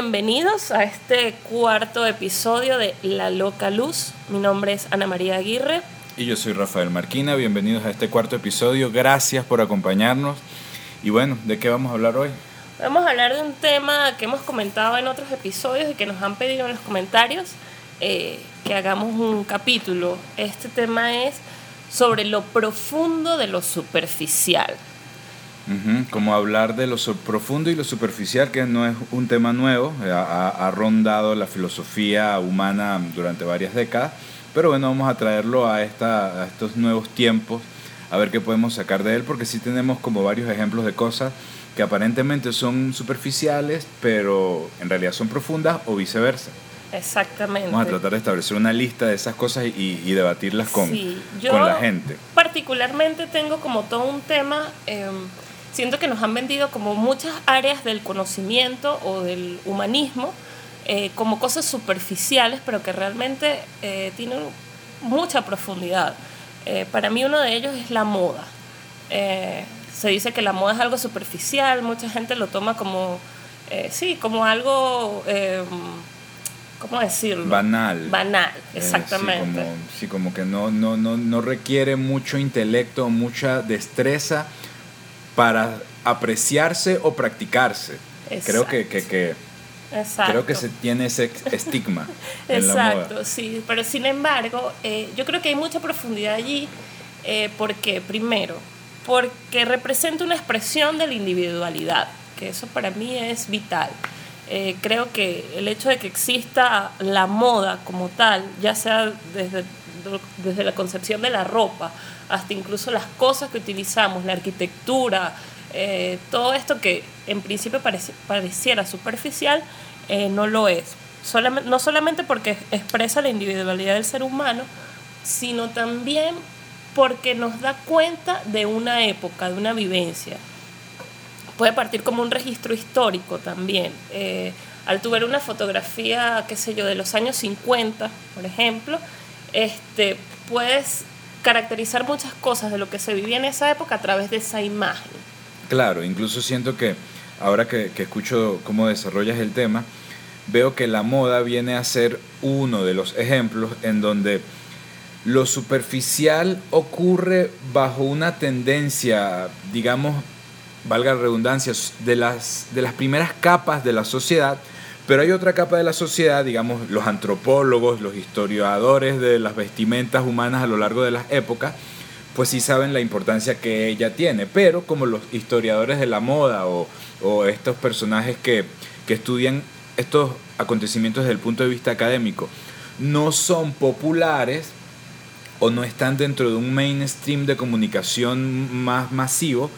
Bienvenidos a este cuarto episodio de La Loca Luz. Mi nombre es Ana María Aguirre. Y yo soy Rafael Marquina. Bienvenidos a este cuarto episodio. Gracias por acompañarnos. Y bueno, ¿de qué vamos a hablar hoy? Vamos a hablar de un tema que hemos comentado en otros episodios y que nos han pedido en los comentarios eh, que hagamos un capítulo. Este tema es sobre lo profundo de lo superficial. Como hablar de lo profundo y lo superficial, que no es un tema nuevo, eh, ha, rondado la filosofía humana durante varias décadas, pero bueno, vamos a traerlo a, esta, a estos nuevos tiempos, a ver qué podemos sacar de él, porque sí tenemos como varios ejemplos de cosas que aparentemente son superficiales, pero en realidad son profundas o viceversa. Exactamente. Vamos a tratar de establecer una lista de esas cosas y, debatirlas con, con la gente. Particularmente tengo como todo un tema... Em, siento que nos han vendido como muchas áreas del conocimiento o del humanismo eh, como cosas superficiales, pero que realmente eh, tienen mucha profundidad. Eh, para mí uno de ellos es la moda. se dice que la moda es algo superficial, mucha gente lo toma como, sí, como algo... ¿cómo decirlo? Banal. Banal, exactamente. sí, como, que no, no, no, no requiere mucho intelecto, mucha destreza para apreciarse o practicarse. Creo que, que, que creo que se tiene ese estigma. Exacto, sí, pero sin embargo, eh, yo creo que hay mucha profundidad allí, eh, porque primero, porque representa una expresión de la individualidad, que eso para mí es vital. Eh, creo que el hecho de que exista la moda como tal, ya sea desde, desde la concepción de la ropa, hasta incluso las cosas que utilizamos, la arquitectura, eh, todo esto que en principio pareciera superficial, eh, no lo es. no solamente porque expresa la individualidad del ser humano, sino también porque nos da cuenta de una época, de una vivencia. Puede partir como un registro histórico también. Eh, al tu ver una fotografía, qué sé yo, de los años 50, por ejemplo, este, puedes caracterizar muchas cosas de lo que se vivía en esa época a través de esa imagen. Claro, incluso siento que ahora que, escucho cómo desarrollas el tema, veo que la moda viene a ser uno de los ejemplos en donde lo superficial ocurre bajo una tendencia, digamos, valga la redundancia, de las, de las primeras capas de la sociedad pero hay otra capa de la sociedad, digamos, los antropólogos, los historiadores de las vestimentas humanas a lo largo de las épocas, pues sí saben la importancia que ella tiene. Pero como los historiadores de la moda o, estos personajes que, que estudian estos acontecimientos desde el punto de vista académico, no son populares o no están dentro de un mainstream de comunicación más masivo,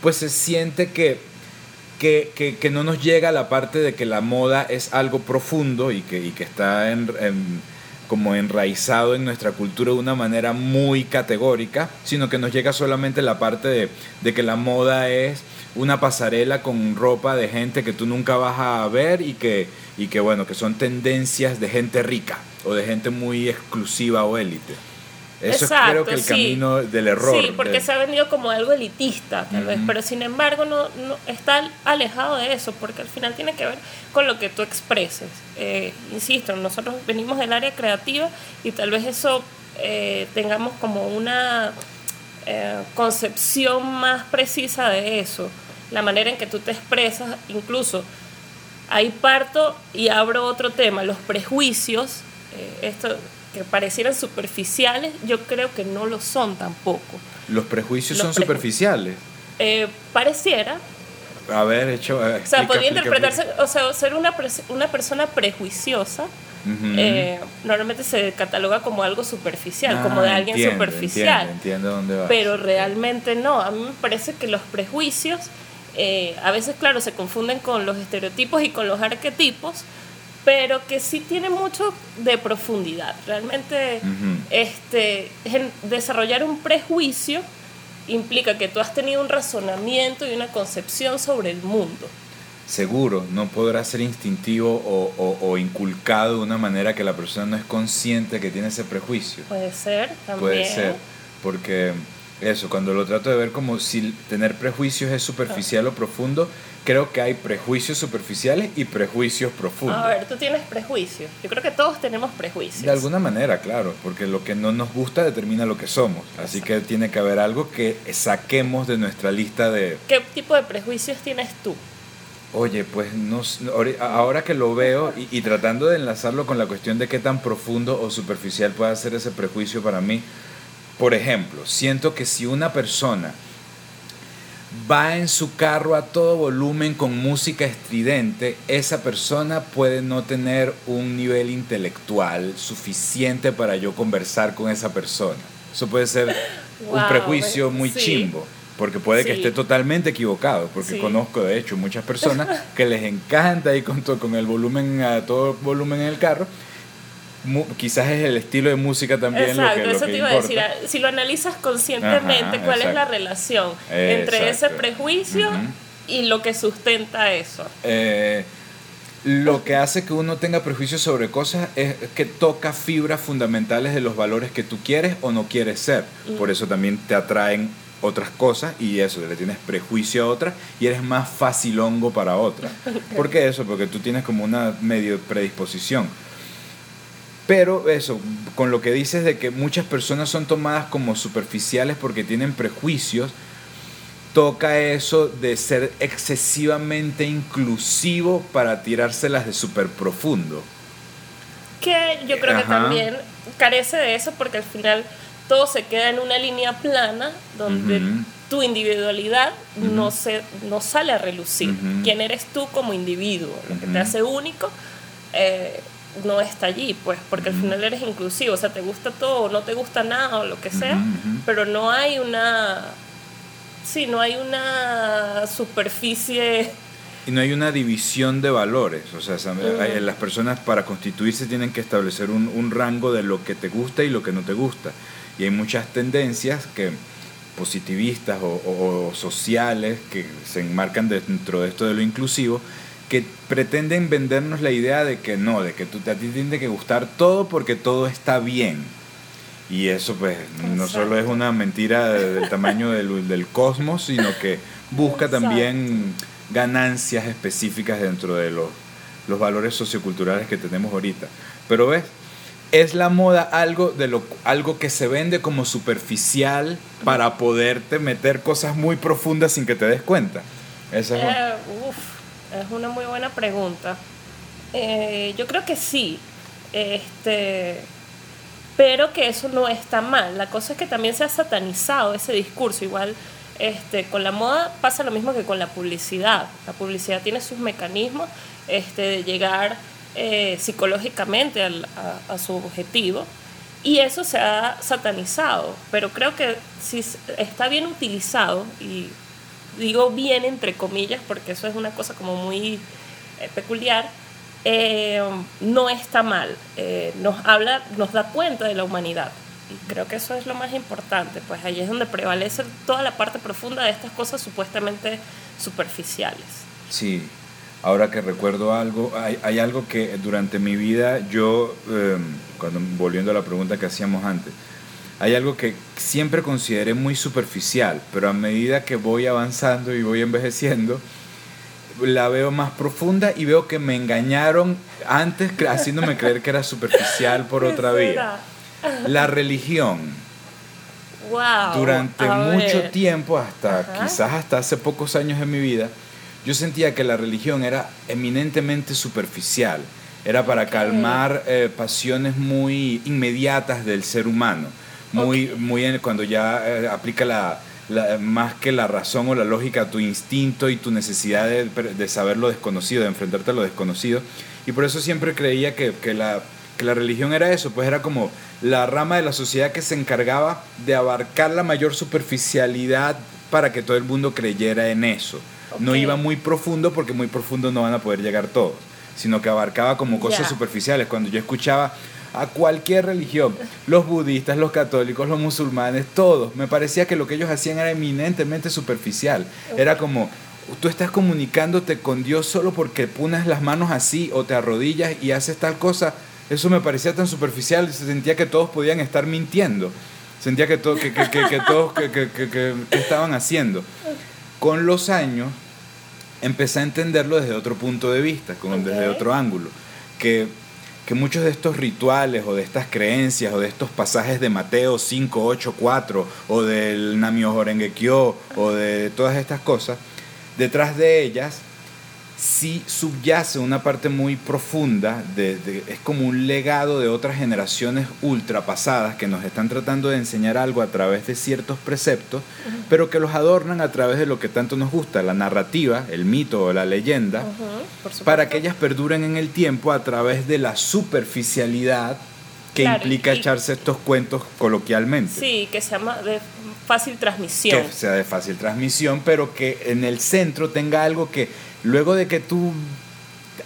pues se siente que que, que, no nos llega la parte de que la moda es algo profundo y que, y que está en, como enraizado en nuestra cultura de una manera muy categórica, sino que nos llega solamente la parte de, de que la moda es una pasarela con ropa de gente que tú nunca vas a ver y que, y que bueno, que son tendencias de gente rica o de gente muy exclusiva o élite. Eso es creo que el camino del error. Sí, porque se ha vendido como algo elitista, tal vez, pero sin embargo no, no, está alejado de eso, porque al final tiene que ver con lo que tú expreses. Eh, insisto, nosotros venimos del área creativa y tal vez eso eh, tengamos como una eh, concepción más precisa de eso, la manera en que tú te expresas, incluso ahí parto y abro otro tema, los prejuicios. esto que parecieran superficiales, yo creo que no lo son tampoco. ¿Los prejuicios son superficiales? Eh, pareciera. A ver, hecho. Eh, o sea, podría interpretarse, o sea, ser una, una persona prejuiciosa. Eh, normalmente se cataloga como algo superficial, como de ah, alguien superficial. Entiendo, dónde vas. Pero realmente no. A mí me parece que los prejuicios a veces, claro, se confunden con los estereotipos y con los arquetipos, pero que sí tiene mucho de profundidad. Realmente este, desarrollar un prejuicio implica que tú has tenido un razonamiento y una concepción sobre el mundo. Seguro, no podrá ser instintivo o, o, inculcado de una manera que la persona no es consciente que tiene ese prejuicio. Puede ser, también. Puede ser, porque eso, cuando lo trato de ver como si tener prejuicios es superficial o profundo, creo que hay prejuicios superficiales y prejuicios profundos. A ver, tú tienes prejuicios. Yo creo que todos tenemos prejuicios. De alguna manera, claro, porque lo que no nos gusta determina lo que somos. Así que tiene que haber algo que saquemos de nuestra lista de... ¿Qué tipo de prejuicios tienes tú? Oye, pues no, ahora que lo veo y, y, tratando de enlazarlo con la cuestión de qué tan profundo o superficial puede ser ese prejuicio para mí, por ejemplo, siento que si una persona va en su carro a todo volumen con música estridente, esa persona puede no tener un nivel intelectual suficiente para yo conversar con esa persona. Eso puede ser un prejuicio muy chimbo, porque puede que esté totalmente equivocado, porque conozco de hecho muchas personas que les encanta ir con, con el volumen a todo volumen en el carro quizás es el estilo de música también Exacto, lo que, eso te iba a decir. Si lo analizas conscientemente, ¿cuál es la relación entre ese prejuicio y lo que sustenta eso? Eh, lo que hace que uno tenga prejuicios sobre cosas es que toca fibras fundamentales de los valores que tú quieres o no quieres ser. Por eso también te atraen otras cosas y eso, le tienes prejuicio a otras y eres más facilongo para otras. ¿Por qué eso? Porque tú tienes como una medio predisposición. Pero eso, con lo que dices de que muchas personas son tomadas como superficiales porque tienen prejuicios, toca eso de ser excesivamente inclusivo para tirárselas de súper profundo. Que yo creo que también carece de eso porque al final todo se queda en una línea plana donde tu individualidad no, se, no sale a relucir. ¿Quién eres tú como individuo? Lo que te hace único. Eh, no está allí, pues, porque al final eres inclusivo, o sea, te gusta todo, o no te gusta nada, o lo que sea, pero no hay una, sí, no hay una superficie... Y no hay una división de valores, o sea, las personas para constituirse tienen que establecer un, rango de lo que te gusta y lo que no te gusta. Y hay muchas tendencias que positivistas o sociales que se enmarcan dentro de esto de lo inclusivo, que pretenden vendernos la idea de que no, de que tú, a ti tiene que gustar todo porque todo está bien. Y eso pues no solo es una mentira del tamaño del, del cosmos, sino que busca también ganancias específicas dentro de los, los valores socioculturales que tenemos ahorita. Pero ves, es la moda algo, de lo, algo que se vende como superficial para poderte meter cosas muy profundas sin que te des cuenta. Esa es eh, es una muy buena pregunta. Eh, yo creo que sí, este, pero que eso no está mal. La cosa es que también se ha satanizado ese discurso. Igual este, con la moda pasa lo mismo que con la publicidad. La publicidad tiene sus mecanismos este, de llegar eh, psicológicamente a, a, su objetivo. Y eso se ha satanizado, pero creo que si está bien utilizado y digo bien entre comillas porque eso es una cosa como muy eh, peculiar, eh, no está mal, eh, nos habla, nos da cuenta de la humanidad. Y creo que eso es lo más importante, pues ahí es donde prevalece toda la parte profunda de estas cosas supuestamente superficiales. Sí, ahora que recuerdo algo, hay, hay algo que durante mi vida yo, cuando volviendo a la pregunta que hacíamos antes, hay algo que siempre consideré muy superficial, pero a medida que voy avanzando y voy envejeciendo, la veo más profunda y veo que me engañaron antes haciéndome creer que era superficial por otra vía. La religión. Durante mucho tiempo, hasta quizás hasta hace pocos años en mi vida, yo sentía que la religión era eminentemente superficial. Era para calmar eh, pasiones muy inmediatas del ser humano muy, muy cuando ya eh, aplica la, más que la razón o la lógica, tu instinto y tu necesidad de, de, saber lo desconocido, de enfrentarte a lo desconocido. Y por eso siempre creía que, que, la, que la religión era eso, pues era como la rama de la sociedad que se encargaba de abarcar la mayor superficialidad para que todo el mundo creyera en eso. No iba muy profundo porque muy profundo no van a poder llegar todos, sino que abarcaba como cosas superficiales. Cuando yo escuchaba, a cualquier religión, los budistas, los católicos, los musulmanes, todos. Me parecía que lo que ellos hacían era eminentemente superficial. Era como, tú estás comunicándote con Dios solo porque pones las manos así o te arrodillas y haces tal cosa. Eso me parecía tan superficial, se sentía que todos podían estar mintiendo. Sentía que, todo, que, que, que, todos que, estaban haciendo. Con los años empecé a entenderlo desde otro punto de vista, como desde otro ángulo. Que, que muchos de estos rituales o de estas creencias o de estos pasajes de Mateo 5, 8, 4 o del Namio Horengekyo o de todas estas cosas, detrás de ellas sí subyace una parte muy profunda, de, de- es como un legado de otras generaciones ultrapasadas que nos están tratando de enseñar algo a través de ciertos preceptos, pero que los adornan a través de lo que tanto nos gusta, la narrativa, el mito o la leyenda, para que ellas perduren en el tiempo a través de la superficialidad que Claro, implica y- echarse estos cuentos coloquialmente. Sí, que se llama de fácil transmisión. que sea de fácil transmisión, pero que en el centro tenga algo que luego de que tú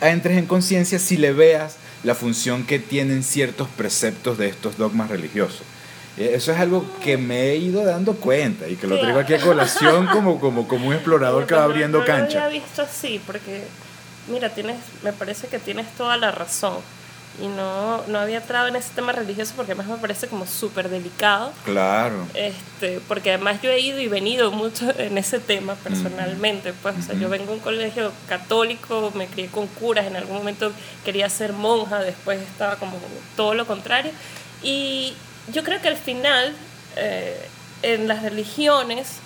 entres en conciencia, si le veas la función que tienen ciertos preceptos de estos dogmas religiosos. Eh, Eso es algo que me he ido dando cuenta y que lo traigo aquí a colación como, como, como un explorador que va No, no, abriendo no lo había visto así, porque, mira, tienes, me parece que tienes toda la razón. Y no, no había entrado en ese tema religioso porque además me parece como súper delicado. Claro. Este, porque además yo he ido y venido mucho en ese tema personalmente. Pues, o sea, yo vengo de un colegio católico, me crié con curas, en algún momento quería ser monja, después estaba como todo lo contrario. Y yo creo que al final, eh, en las religiones,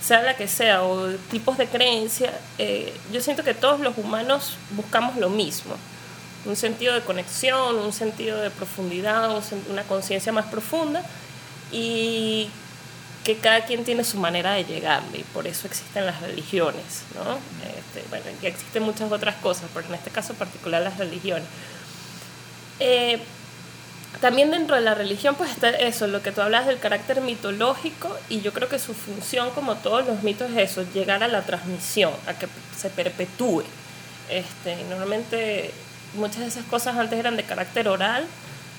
sea la que sea, o tipos de creencia, eh, yo siento que todos los humanos buscamos lo mismo. Un sentido de conexión, un sentido de profundidad, una conciencia más profunda y que cada quien tiene su manera de llegarle y por eso existen las religiones, ¿no? Este, bueno, y existen muchas otras cosas, pero en este caso particular las religiones. Eh, también dentro de la religión pues está eso, lo que tú hablas del carácter mitológico y yo creo que su función como todos los mitos es eso, llegar a la transmisión, a que se perpetúe. Este, normalmente muchas de esas cosas antes eran de carácter oral,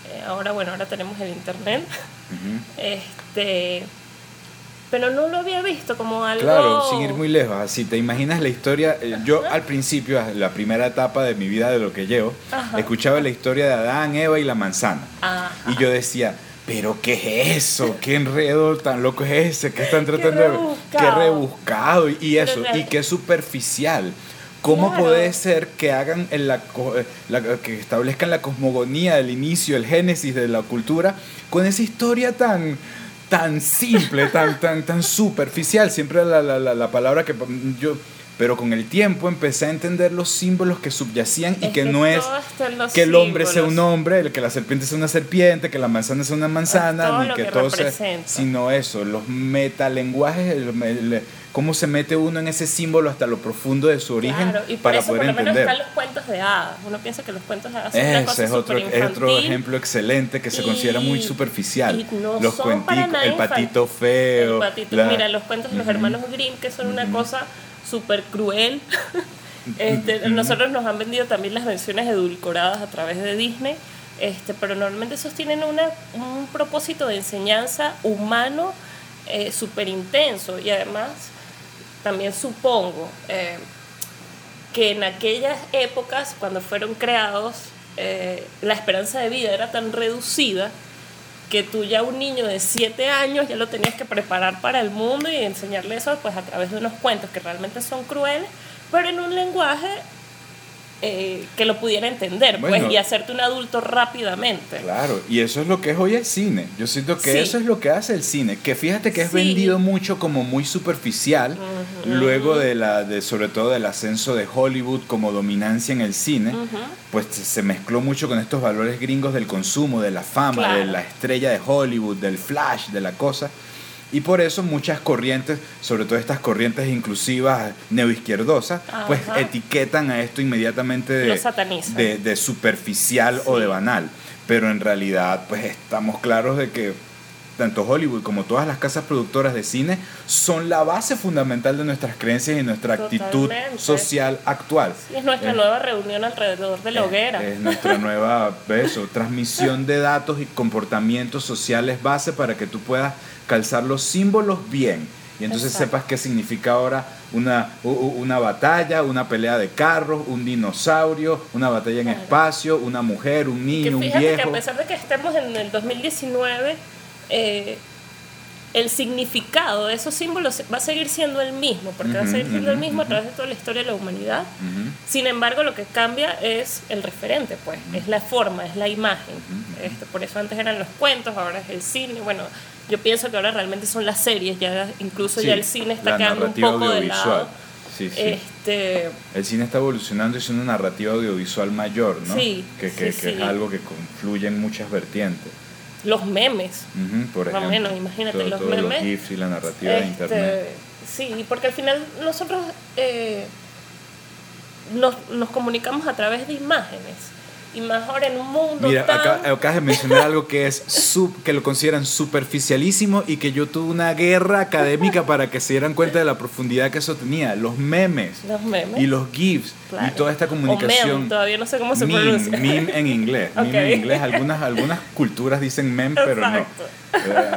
eh, ahora bueno, ahora tenemos el internet, este, pero no lo había visto como algo... Claro, sin ir muy lejos, así te imaginas la historia, eh, yo al principio, la primera etapa de mi vida de lo que llevo, Ajá. escuchaba la historia de Adán, Eva y la manzana. Ajá. Y yo decía, pero ¿qué es eso? ¿Qué enredo tan loco es ese? ¿Qué están tratando de. Qué rebuscado y, eso, y qué superficial. ¿Cómo Claro. puede ser que hagan en la, co- eh, la- que establezcan la cosmogonía, el inicio, el génesis de la cultura con esa historia tan tan simple, tan tan tan superficial, siempre la, la palabra que yo pero con el tiempo empecé a entender los símbolos que subyacían y Es que, no es que el hombre sea un símbolos. hombre, el que la serpiente sea una serpiente, que la manzana sea una manzana, todo ni que, que todo sea, sino eso, los metalenguajes, el- el- cómo se mete uno en ese símbolo hasta lo profundo de su origen Claro, y por para eso poder por lo menos entender. están los cuentos de hadas. Uno piensa que los cuentos de hadas son una Ese cosa es otro, es otro ejemplo excelente que se y- considera muy superficial. no los cuenticos, el patito feo. El patito- la- Mira, los cuentos de los Ujú. hermanos Grimm, que son una cosa súper cruel. Este, Nosotros nos han vendido también las versiones edulcoradas a través de Disney, este, pero normalmente esos tienen una, un propósito de enseñanza humano eh, súper intenso y además también supongo eh, que en aquellas épocas, cuando fueron creados, eh, la esperanza de vida era tan reducida que tú ya un niño de 7 años ya lo tenías que preparar para el mundo y enseñarle eso pues a través de unos cuentos que realmente son crueles, pero en un lenguaje eh, que lo pudiera entender Bueno. pues y hacerte un adulto rápidamente. Claro, y eso es lo que es hoy el cine. Yo siento que Sí. eso es lo que hace el cine. Que fíjate que es Sí. vendido mucho como muy superficial, luego de la, de, sobre todo del ascenso de Hollywood como dominancia en el cine, pues se mezcló mucho con estos valores gringos del consumo, de la fama, Claro. de la estrella de Hollywood, del flash, de la cosa. Y por eso muchas corrientes, sobre todo estas corrientes inclusivas neoizquierdosas, pues etiquetan a esto inmediatamente de, de, de superficial o de banal. Pero en realidad, pues estamos claros de que tanto Hollywood como todas las casas productoras de cine son la base fundamental de nuestras creencias y nuestra actitud Totalmente. social actual. Sí, es nuestra Eh, nueva reunión alrededor de la es- hoguera. Es, nuestra nueva eso, transmisión de datos y comportamientos sociales base para que tú puedas calzar los símbolos bien. Y entonces Exacto. sepas qué significa ahora una, una batalla, una pelea de carros, un dinosaurio, una batalla en Claro. espacio, una mujer, un que niño, un fíjate que a viejo. pesar de que estemos en el 2019, eh, el significado de esos símbolos va a seguir siendo el mismo, porque va a seguir siendo el mismo a través de toda la historia de la humanidad. Sin embargo, lo que cambia es el referente, pues, es la forma, es la imagen. Este, por eso antes eran los cuentos, ahora es el cine. Bueno, yo pienso que ahora realmente son las series, ya incluso Sí, ya el cine está quedando un poco de audiovisual. lado. Sí, sí. Este, El cine está evolucionando y es una narrativa audiovisual mayor, ¿no? Sí, que, que, que es algo que confluye en muchas vertientes. Los memes. Ujú, por Más o ejemplo, menos, imagínate, todo- los memes, los GIFs y la narrativa de Este, internet. Sí, porque al final nosotros eh, nos, nos comunicamos a través de imágenes. Y ahora en un mundo Mira, tan... acá, acabas de mencionar algo que es sub- que lo consideran superficialísimo y que yo tuve una guerra académica para que se dieran cuenta de la profundidad que eso tenía. Los memes Los memes. y los GIFs Claro. y toda esta O comunicación. meme, todavía no sé cómo se meme, pronuncia. meme en inglés. Meme en inglés. Algunas, algunas culturas dicen meme, pero no. Exacto. Eh,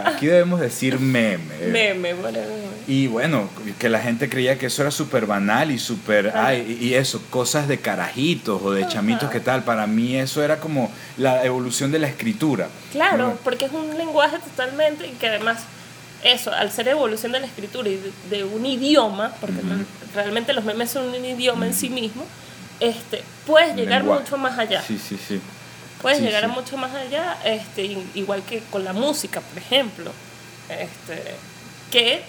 Aquí debemos decir meme. Eh, Meme, bueno, meme. Y bueno, que la gente creía que eso era súper banal y súper... ay, Y eso, cosas de carajitos o de chamitos, ¿qué tal? Para mí eso era como la evolución de la escritura. Claro, porque es un lenguaje totalmente y que además eso, al ser evolución de la escritura y de, de un idioma, porque realmente los memes son un idioma en sí mismo, este, puedes llegar lenguaje. mucho más allá. Sí, sí, sí. Puedes Sí, llegar a mucho más allá, este, igual que con la música, por ejemplo, este, que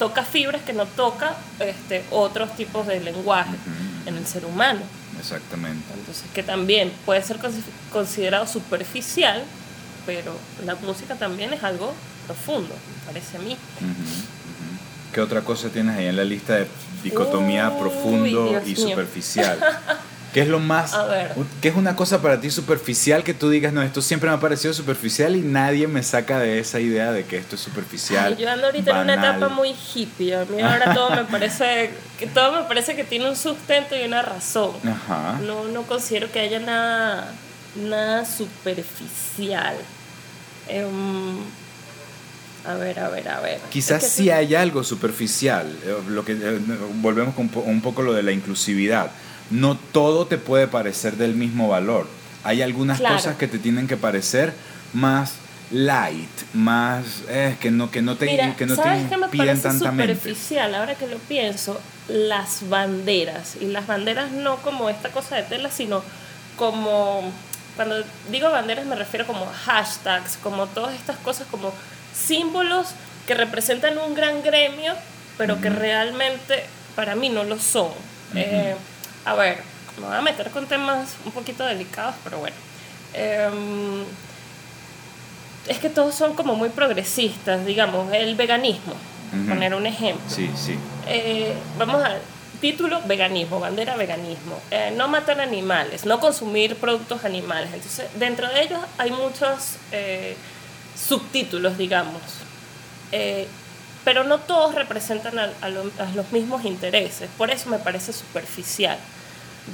toca fibras que no toca este, otros tipos de lenguaje en el ser humano. Exactamente. Entonces, que también puede ser consi- considerado superficial, pero la música también es algo profundo, me parece a mí. Ujú. ¿Qué otra cosa tienes ahí en la lista de dicotomía Uy, profundo Dios y mío. superficial? ¿Qué es lo más... A ver. ¿Qué es una cosa para ti superficial que tú digas, no, esto siempre me ha parecido superficial y nadie me saca de esa idea de que esto es superficial? Ay, yo ando ahorita en una banal"? etapa muy hippie, a mí ahora todo me parece que todo me parece que tiene un sustento y una razón. Ajá. No, no considero que haya nada, nada superficial. Em, a ver, a ver, a ver. Quizás Es que sí hay algo superficial, eh, lo que eh, volvemos con un poco lo de la inclusividad. No todo te puede parecer del mismo valor. Hay algunas Claro. cosas que te tienen que parecer más light, más eh, que no que no te Mira, que no te ¿sabes impiden parece tantamente. superficial? Ahora que lo pienso, las banderas. Y las banderas no como esta cosa de tela, sino como... Cuando digo banderas me refiero como hashtags, como todas estas cosas, como símbolos que representan un gran gremio, pero que realmente para mí no lo son. Eh, a ver, me voy a meter con temas un poquito delicados, pero bueno. Em, es que todos son como muy progresistas, digamos, el veganismo, poner un ejemplo. Sí, sí. Eh, vamos a título veganismo, bandera veganismo, Eh, no matar animales, no consumir productos animales. Entonces, dentro de ellos hay muchos eh, subtítulos, digamos. Pero no todos representan a, a lo- a los mismos intereses, por eso me parece superficial.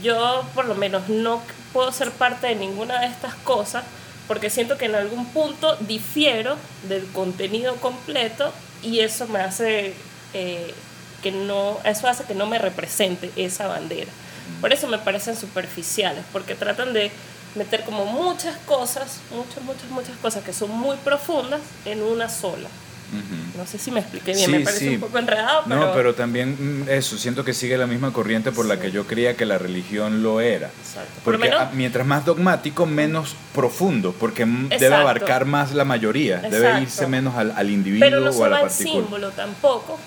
Yo por lo menos no puedo ser parte de ninguna de estas cosas porque siento que en algún punto difiero del contenido completo y eso me hace eh, que no, eso hace que no me represente esa bandera. Por eso me parecen superficiales, porque tratan de meter como muchas cosas, muchas, muchas, muchas cosas que son muy profundas en una sola. No sé si me expliqué bien, Sí, me parece sí. un poco enredado, pero... No, pero también mm, eso, siento que sigue la misma corriente por la que yo creía que la religión lo era. Exacto. Por lo Porque menos- ah, mientras más dogmático, menos profundo, porque debe abarcar más la mayoría, debe irse menos al, al individuo pero no o a la partícula. símbolo tampoco,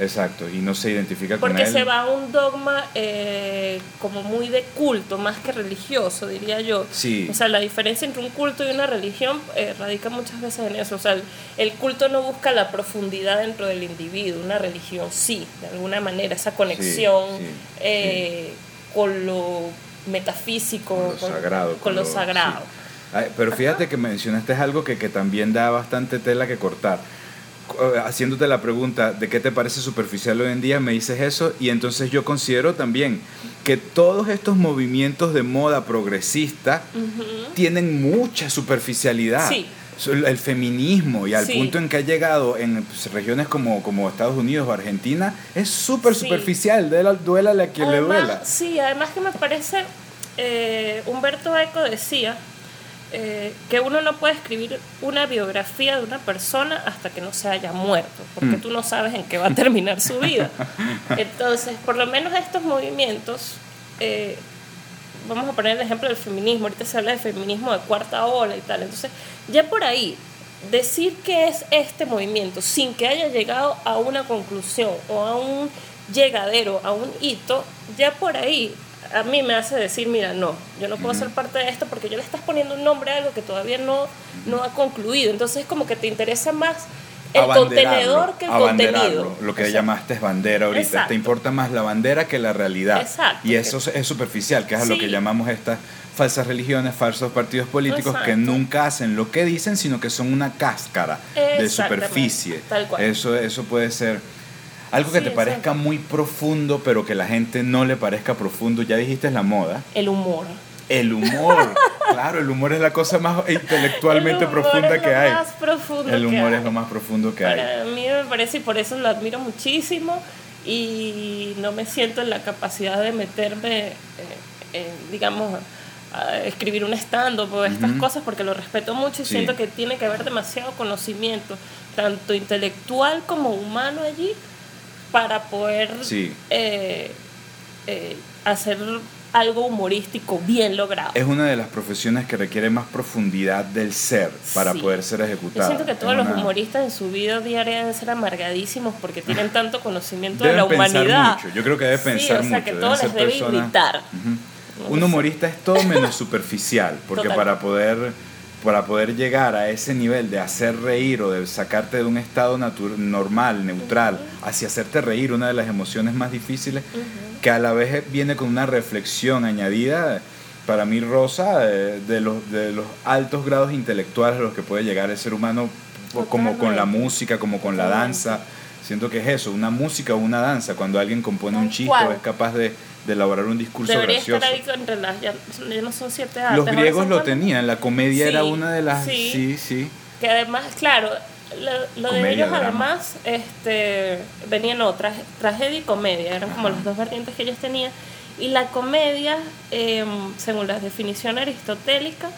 Exacto, y no se identifica con porque él. se va a un dogma eh, como muy de culto, más que religioso, diría yo. Sí. O sea, la diferencia entre un culto y una religión eh, radica muchas veces en eso. O sea, el, el culto no busca la profundidad dentro del individuo, una religión sí, de alguna manera, esa conexión sí, eh, con lo metafísico, con lo sagrado. con lo sagrado. Ay, Pero fíjate que mencionaste algo que, que también da bastante tela que cortar. Eh, Haciéndote la pregunta de qué te parece superficial hoy en día, me dices eso y entonces yo considero también que todos estos movimientos de moda progresista tienen mucha superficialidad. Sí. El feminismo y al Sí. punto en que ha llegado en pues, regiones como, como Estados Unidos o Argentina es súper Sí. superficial, duela, duela a quien le duela. Sí, además que me parece, eh, Humberto Eco decía eh, que uno no puede escribir una biografía de una persona hasta que no se haya muerto, porque Mm. tú no sabes en qué va a terminar su vida. Entonces, por lo menos estos movimientos, eh, vamos a poner el ejemplo del feminismo, ahorita se habla de feminismo de cuarta ola y tal, entonces ya por ahí, decir que es este movimiento sin que haya llegado a una conclusión o a un llegadero, a un hito, ya por ahí a mí me hace decir, mira, no, yo no puedo ser parte de esto porque yo le estás poniendo un nombre a algo que todavía no, no ha concluido. Entonces como que te interesa más el contenedor que el contenido. Lo que llamaste es bandera ahorita. Exacto. Te importa más la bandera que la realidad. Exacto. Y eso es superficial, que es a lo Sí. que llamamos estas falsas religiones, falsos partidos políticos que nunca hacen lo que dicen, sino que son una cáscara de superficie. tal cual. Eso, eso puede ser algo que Sí, te parezca exacto. muy profundo, pero que la gente no le parezca profundo. Ya dijiste la moda. El humor. El humor. claro, el humor es la cosa más intelectualmente profunda es que lo hay. más profundo El humor es lo más profundo que hay. Para mí me parece y por eso lo admiro muchísimo y no me siento en la capacidad de meterme, eh, en, digamos, a escribir un stand-up o estas Ujú. cosas porque lo respeto mucho y Sí. siento que tiene que haber demasiado conocimiento, tanto intelectual como humano allí, para poder Sí. eh, eh, hacer algo humorístico bien logrado. Es una de las profesiones que requiere más profundidad del ser para Sí. poder ser Yo ejecutada. siento que todos Es los una- humoristas en su vida diaria deben ser amargadísimos porque tienen tanto conocimiento de la pensar humanidad. mucho. Yo creo que debe Sí, pensar o sea, mucho. que todo les debe personas-. Ujú. Un humorista es todo menos superficial, porque Total. para poder, para poder llegar a ese nivel de hacer reír o de sacarte de un estado normal, neutral, hacia hacerte reír, una de las emociones más difíciles, que a la vez viene con una reflexión añadida, para mí Rosa, eh, de los, de los altos grados intelectuales a los que puede llegar el ser humano, como con la música, como con la danza. Siento que es eso, una música o una danza, cuando alguien compone un chiste o es capaz de, de elaborar un discurso Debería gracioso. estar ahí entre las. Ya, ya no son siete artes. Los griegos lo tenían, la comedia Sí, era una de las... sí. Sí, sí. Que además, claro, lo, lo de ellos además este, venían otras, tragedia y comedia, eran como las dos vertientes que ellos tenían. Y la comedia, eh, según la definición aristotélica,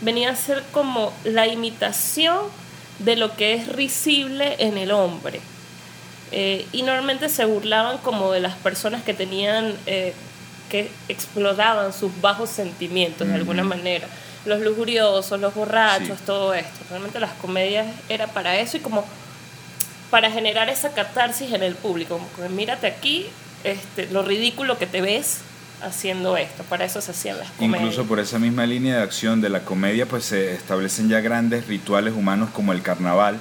venía a ser como la imitación de lo que es risible en el hombre. Eh, y normalmente se burlaban como de las personas que tenían, eh, que explotaban sus bajos sentimientos de alguna manera. Los lujuriosos, los borrachos, Sí. todo esto. Realmente las comedias era para eso y como para generar esa catarsis en el público. Como mírate aquí, este, lo ridículo que te ves haciendo esto. Para eso se hacían las comedias. Incluso por esa misma línea de acción de la comedia, pues se establecen ya grandes rituales humanos como el carnaval,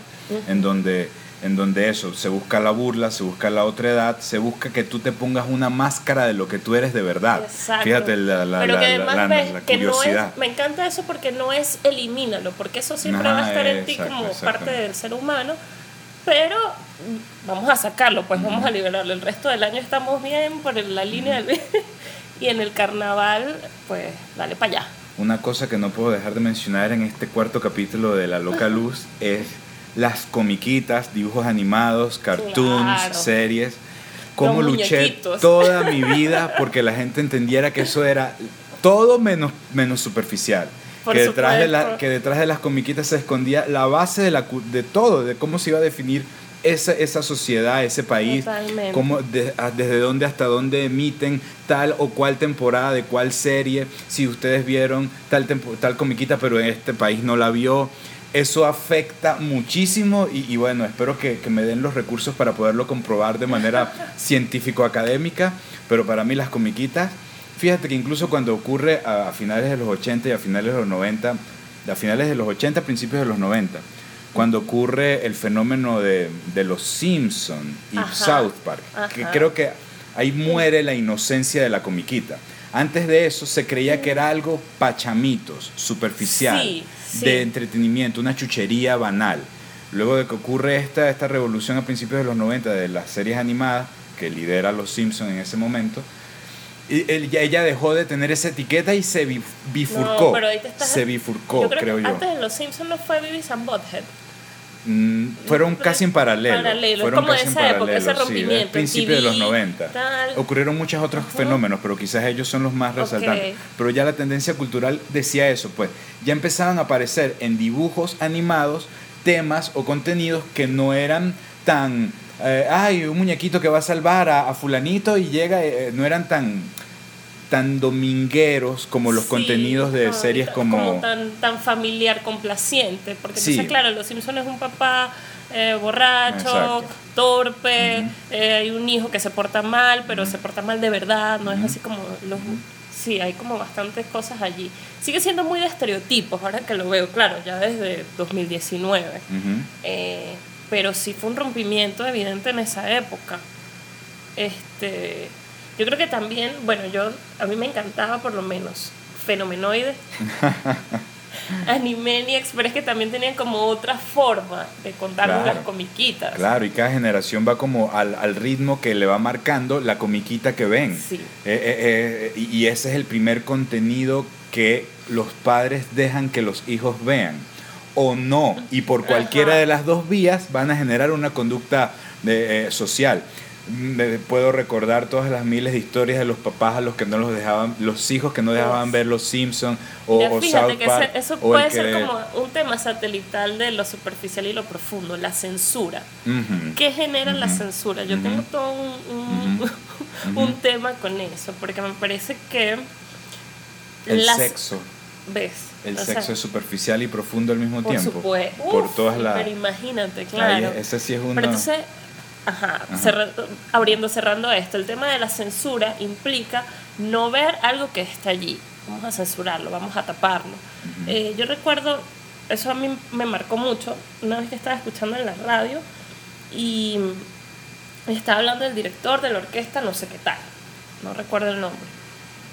en donde en donde eso, se busca la burla, se busca la otredad, se busca que tú te pongas una máscara de lo que tú eres de verdad. Exacto. Fíjate la, la, Pero la- que además la- ves la que no curiosidad. es, me encanta eso porque no es elimínalo, porque eso siempre va a estar en ti como parte del ser humano, pero vamos a sacarlo, pues vamos a liberarlo. El resto del año estamos bien por la línea del y en el carnaval, pues dale para allá. Una cosa que no puedo dejar de mencionar en este cuarto capítulo de La Loca Luz es las comiquitas, dibujos animados, cartoons, Claro. series. Cómo Los luché muñequitos. toda mi vida porque la gente entendiera que eso era todo menos, menos superficial. Por que detrás, de la, que detrás de las comiquitas se escondía la base de, la, de todo, de cómo se iba a definir esa, esa sociedad, ese país, cómo, de- a- desde dónde hasta dónde emiten tal o cual temporada de cuál serie, si ustedes vieron tal, tempo- tal comiquita pero en este país no la vio. Eso afecta muchísimo y, y bueno, espero que, que me den los recursos para poderlo comprobar de manera científico-académica, pero para mí las comiquitas, fíjate que incluso cuando ocurre a, finales de los 80 y a finales de los 90, a finales de los 80, principios de los 90, cuando ocurre el fenómeno de, de los Simpson y Ajá, South Park, que creo que ahí muere la inocencia de la comiquita. Antes de eso se creía que era algo pachamitos, superficial, Sí, sí. de entretenimiento, una chuchería banal. Luego de que ocurre esta, esta revolución a principios de los 90 de las series animadas, que lidera Los Simpson en ese momento, y ella dejó de tener esa etiqueta y se bif- bifurcó. No, pero ahí te estás- se bifurcó, yo creo, creo que yo. Antes de los Simpsons no fue Beavis and Butthead. Mm, fueron casi en paralelo. Paralelo, fueron como casi en época, paralelo, ese sí, al rompimiento, principio de los TV, 90. tal. Ocurrieron muchos otros fenómenos, pero quizás ellos son los más resaltantes. Pero ya la tendencia cultural decía eso, pues ya empezaban a aparecer en dibujos animados temas o contenidos que no eran tan, eh, ay, un muñequito que va a salvar a, a fulanito y llega, eh, no eran tan tan domingueros como los Sí, contenidos de no, series ta- como... tan, tan familiar, complaciente. Porque Sí. entonces, claro, Los Simpsons es un papá eh, borracho, Exacto. torpe, eh, hay un hijo que se porta mal, pero se porta mal de verdad, no es así como los... Sí, hay como bastantes cosas allí. Sigue siendo muy de estereotipos, ahora que lo veo, claro, ya desde 2019. Ujú. Eh, pero sí fue un rompimiento evidente en esa época. Este, yo creo que también, bueno, yo a mí me encantaba por lo menos Fenomenoide, Animaniacs, pero es que también tenían como otra forma de contarnos Claro. las comiquitas. Claro, y cada generación va como al, al ritmo que le va marcando la comiquita que ven. Sí. Eh, eh, eh, y, ese es el primer contenido que los padres dejan que los hijos vean. O no, y por cualquiera Ajá. de las dos vías van a generar una conducta de, eh, social. Me puedo recordar todas las miles de historias de los papás a los que no los dejaban, los hijos que no dejaban ver los Simpsons o, Ya, o fíjate South que Park. eso puede ser como un tema satelital de lo superficial y lo profundo, la censura. ¿Qué genera la censura? Yo tengo todo un, un- tema con eso, porque me parece que El las- sexo. ¿Ves? El O sea, sexo es superficial y profundo al mismo por tiempo. supuesto. Por Uf, todas las. Pero imagínate, Ahí, claro. ese sí es. Pero entonces, ajá, Ajá. cerra- abriendo, cerrando esto, el tema de la censura implica no ver algo que está allí. Vamos a censurarlo, vamos a taparlo. Eh, yo recuerdo, eso a mí me marcó mucho, una vez que estaba escuchando en la radio y estaba hablando del director de la orquesta, no sé qué tal, no recuerdo el nombre.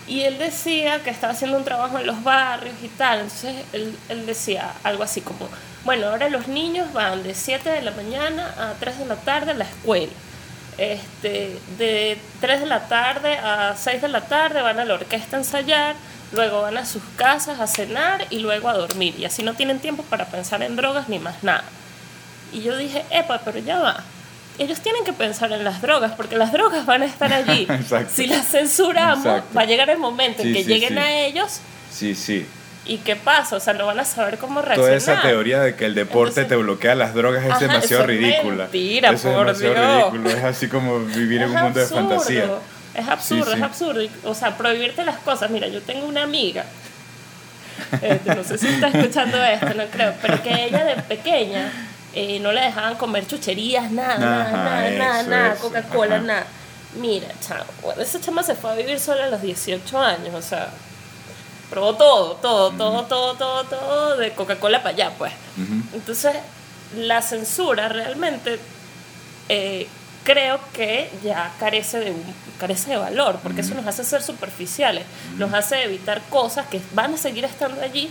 Y él decía que estaba haciendo un trabajo en los barrios y tal. Entonces él, él decía algo así como, bueno, ahora los niños van de 7 de la mañana a 3 de la tarde a la escuela. Este, de 3 de la tarde a 6 de la tarde van a la orquesta a ensayar, luego van a sus casas a cenar y luego a dormir. Y así no tienen tiempo para pensar en drogas ni más nada. Y yo dije, epa, pero ya va. Ellos tienen que pensar en las drogas, porque las drogas van a estar allí. Si las censuramos, Exacto. va a llegar el momento en que sí, lleguen sí. a ellos Sí, sí. Y qué pasa, o sea, no van a saber cómo Toda reaccionar. esa teoría de que el deporte Entonces- te bloquea las drogas es Ajá, demasiado eso es ridícula. mentira, eso es por demasiado Dios. ridículo. Es así como vivir en Es un mundo absurdo, de fantasía. Es absurdo, Sí, sí. es absurdo. O sea, prohibirte las cosas. Mira, yo tengo una amiga, este, no sé si está escuchando esto, no creo, pero que ella de pequeña eh, no le dejaban comer chucherías, nada, nada, Ajá, nada, nada, eso, nada, eso, Coca-Cola, nada. Mira, chamo, bueno, esa chama se fue a vivir sola a los 18 años, o sea, probó todo, todo, todo, todo, todo, todo, de Coca-Cola para allá, pues. Entonces, la censura realmente eh, creo que ya carece de, un- carece de valor, porque eso nos hace ser superficiales, nos hace evitar cosas que van a seguir estando allí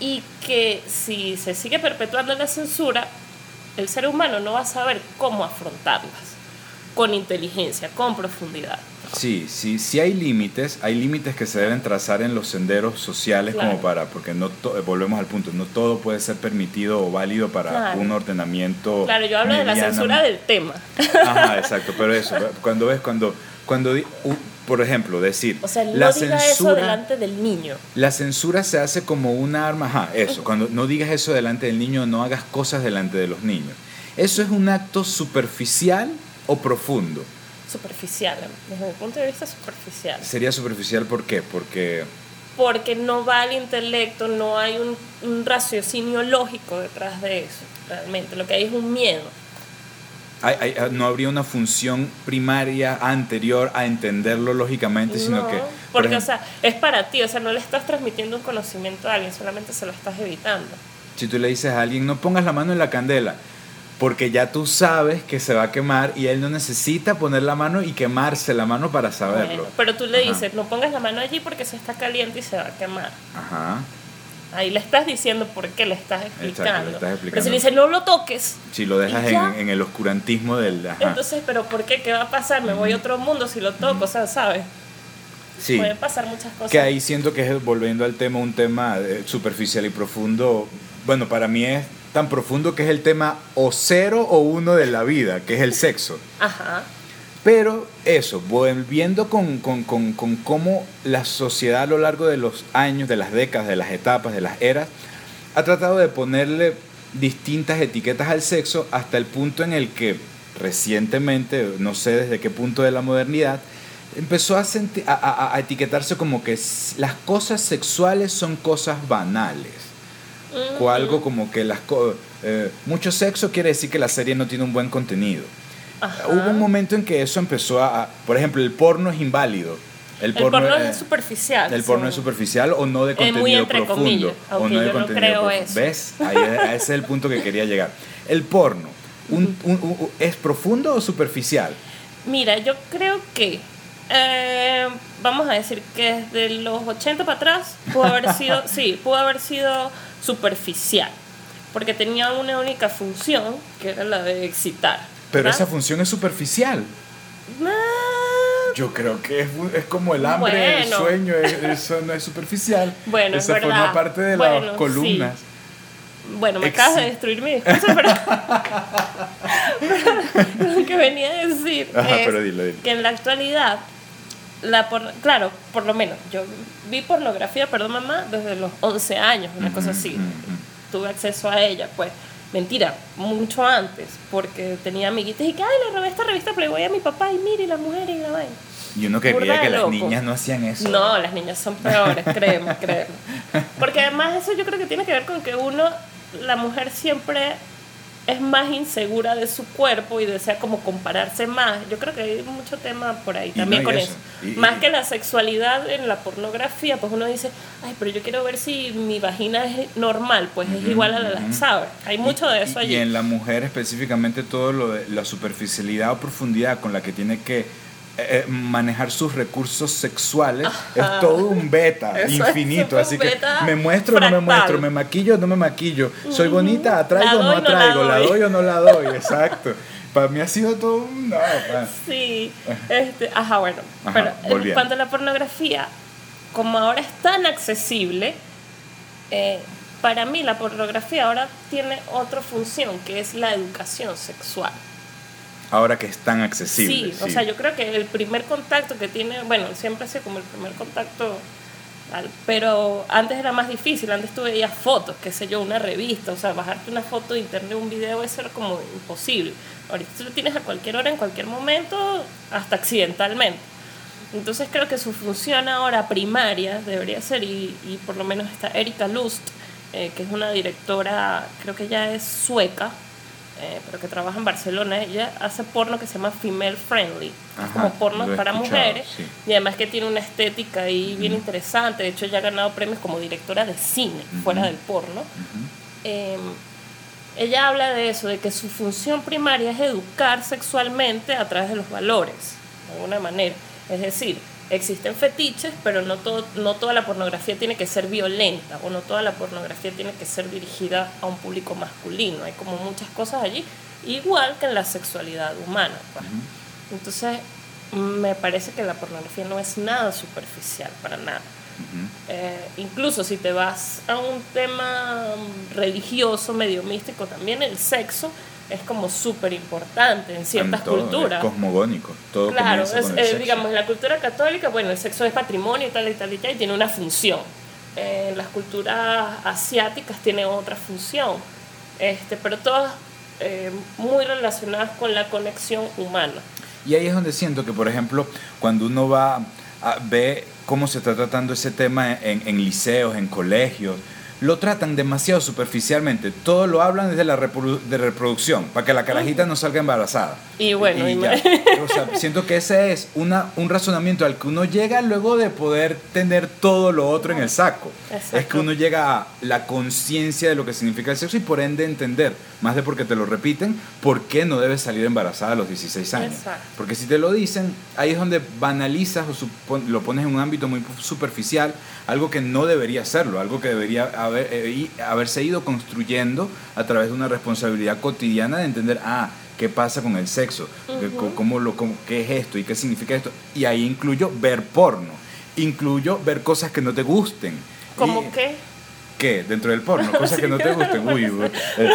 y que si se sigue perpetuando la censura, el ser humano no va a saber cómo afrontarlas con inteligencia, con profundidad. Sí, sí, sí hay límites, hay límites que se deben trazar en los senderos sociales Claro. como para, porque no to- eh, volvemos al punto, no todo puede ser permitido o válido para Claro. un ordenamiento. Claro, yo hablo de la censura del tema. Ajá, exacto, pero eso, cuando ves, cuando, cuando, por ejemplo, decir, O sea, no la diga eso censura, delante del niño. la censura se hace como una arma, ajá, eso, cuando no digas eso delante del niño, no hagas cosas delante de los niños. ¿Eso es un acto superficial o profundo? Superficial, desde mi punto de vista superficial. Sería superficial, ¿por qué? Porque porque no va al intelecto, no hay un, un raciocinio lógico detrás de eso, realmente. Lo que hay es un miedo. hay- hay- no habría una función primaria anterior a entenderlo lógicamente, sino No, que... por porque, ejemplo, o sea, es para ti, o sea, no le estás transmitiendo un conocimiento a alguien, solamente se lo estás evitando. Si tú le dices a alguien, no pongas la mano en la candela, porque ya tú sabes que se va a quemar y él no necesita poner la mano y quemarse la mano para saberlo. Bueno, pero tú le Ajá. dices, no pongas la mano allí porque se está caliente y se va a quemar. Ajá. Ahí le estás diciendo por qué le estás explicando. estás explicando. Pero si le dices, no lo toques, Si lo dejas en el oscurantismo del... Ajá. entonces, ¿pero por qué? ¿Qué va a pasar? Me voy a otro mundo si lo toco, o sea, ¿sabes? sí. Pueden pasar muchas cosas. Que ahí siento que es, volviendo al tema, un tema eh, superficial y profundo. Bueno, para mí es tan profundo que es el tema o cero o uno de la vida, que es el sexo. Ajá. Pero eso, volviendo con, con, con, con cómo la sociedad a lo largo de los años, de las décadas, de las etapas, de las eras, ha tratado de ponerle distintas etiquetas al sexo hasta el punto en el que recientemente, no sé desde qué punto de la modernidad, empezó a, a- a- a etiquetarse como que las cosas sexuales son cosas banales. O algo como que las co- eh, mucho sexo quiere decir que la serie no tiene un buen contenido. Ajá. Hubo un momento en que eso empezó a, por ejemplo, el porno es inválido. El El porno, eh, es superficial. el porno sí. es superficial o no de contenido muy entre profundo. comillas, o no de yo no contenido creo profundo. eso. ¿Ves? Ahí ese es el punto que quería llegar. El porno, un- un- un- ¿es profundo o superficial? Mira, yo creo que eh, vamos a decir que desde los 80 para atrás pudo haber sido, sí, pudo haber sido superficial, porque tenía una única función que era la de excitar. Pero ¿verdad? esa función es superficial. Yo creo que es, es como el hambre, el sueño, es- eso no es superficial. Bueno, es Esa forma verdad. parte de Bueno, las sí. columnas. Bueno, me Exi- acabas de destruir mi discurso, pero, pero lo que venía a decir Ajá, es pero dilo, dilo. que en la actualidad, la por- claro, por lo menos, yo vi pornografía, perdón mamá, desde los 11 años, una cosa así. Tuve acceso a ella, pues, mentira, mucho antes, porque tenía amiguitas y que, ay, le robé esta revista Playboy a mi papá y mire, la mujer y la vaina. Y uno creía que las niñas no hacían eso. No, las niñas son peores, créeme, créeme. Porque además eso yo creo que tiene que ver con que uno, la mujer siempre es más insegura de su cuerpo y desea como compararse más. Yo creo que hay mucho tema por ahí Y también no, con eso. eso. Y- más y- que la sexualidad en la pornografía, pues uno dice, ay, pero yo quiero ver si mi vagina es normal, pues es igual a la de ¿sabes? Hay mucho de eso y, allí. Y en la mujer específicamente todo lo de la superficialidad o profundidad con la que tiene que eh, eh, manejar sus recursos sexuales es todo un beta Eso infinito. Así que me muestro o no me muestro, me maquillo o no me maquillo, soy bonita, atraigo o no doy, no la atraigo, la doy. o no la doy, exacto. Para mí ha sido todo un... no, Sí, este, ajá, bueno. Ajá, pero en cuanto a la pornografía, como ahora es tan accesible, eh, para mí la pornografía ahora tiene otra función, que es la educación sexual. Ahora que es tan accesible. Sí, o sea, yo creo que el primer contacto que tiene, bueno, siempre ha sido como el primer contacto, pero antes era más difícil, antes tú veías fotos, qué sé yo, una revista, o sea, bajarte una foto de internet, un video, eso era como imposible. Ahorita tú lo tienes a cualquier hora, en cualquier momento, hasta accidentalmente. Entonces creo que su función ahora primaria debería ser, y, y por lo menos está Erika Lust, eh, que es una directora, creo que ella es sueca, eh, pero que trabaja en Barcelona, ella hace porno que se llama Female Friendly, Ajá, como porno para mujeres, sí. y además que tiene una estética ahí bien interesante, de hecho ella ha ganado premios como directora de cine, fuera del porno. Eh, ella habla de eso, de que su función primaria es educar sexualmente a través de los valores, de alguna manera. Es decir, existen fetiches, pero no, todo, no toda la pornografía tiene que ser violenta o no toda la pornografía tiene que ser dirigida a un público masculino. Hay como muchas cosas allí, igual que en la sexualidad humana. pues. Entonces, me parece que la pornografía no es nada superficial, para nada. Eh, incluso si te vas a un tema religioso, medio místico, también el sexo es como súper importante en ciertas Todo, es culturas. cosmogónico. Todo Claro, es, con el eh, digamos, en la cultura católica, bueno, el sexo es patrimonio y tal y tal y tal, y tiene una función. Eh, en las culturas asiáticas tiene otra función, este, pero todas eh, muy relacionadas con la conexión humana. Y ahí es donde siento que, por ejemplo, cuando uno va a ve cómo se está tratando ese tema en, en liceos, en colegios, lo tratan demasiado superficialmente. Todo lo hablan desde la reprodu- de reproducción, para que la carajita no salga embarazada. Y bueno, y ya. me- O sea, siento que ese es una, un razonamiento al que uno llega luego de poder tener todo lo otro en el saco. Exacto. Es que uno llega a la conciencia de lo que significa el sexo y por ende entender, más de porque te lo repiten, por qué no debes salir embarazada a los 16 años. Exacto. Porque si te lo dicen, ahí es donde banalizas o lo pones en un ámbito muy superficial, algo que no debería serlo, algo que debería haber, eh, y- haberse ido construyendo a través de una responsabilidad cotidiana de entender, ah, ¿qué pasa con el sexo? ¿Qué- cómo lo, cómo- ¿Qué es esto? ¿Y qué significa esto? Y ahí incluyo ver porno, incluyo ver cosas que no te gusten. Como Y- que ¿Qué? Dentro del porno, cosas que no te gusten. Uy, uy, eh,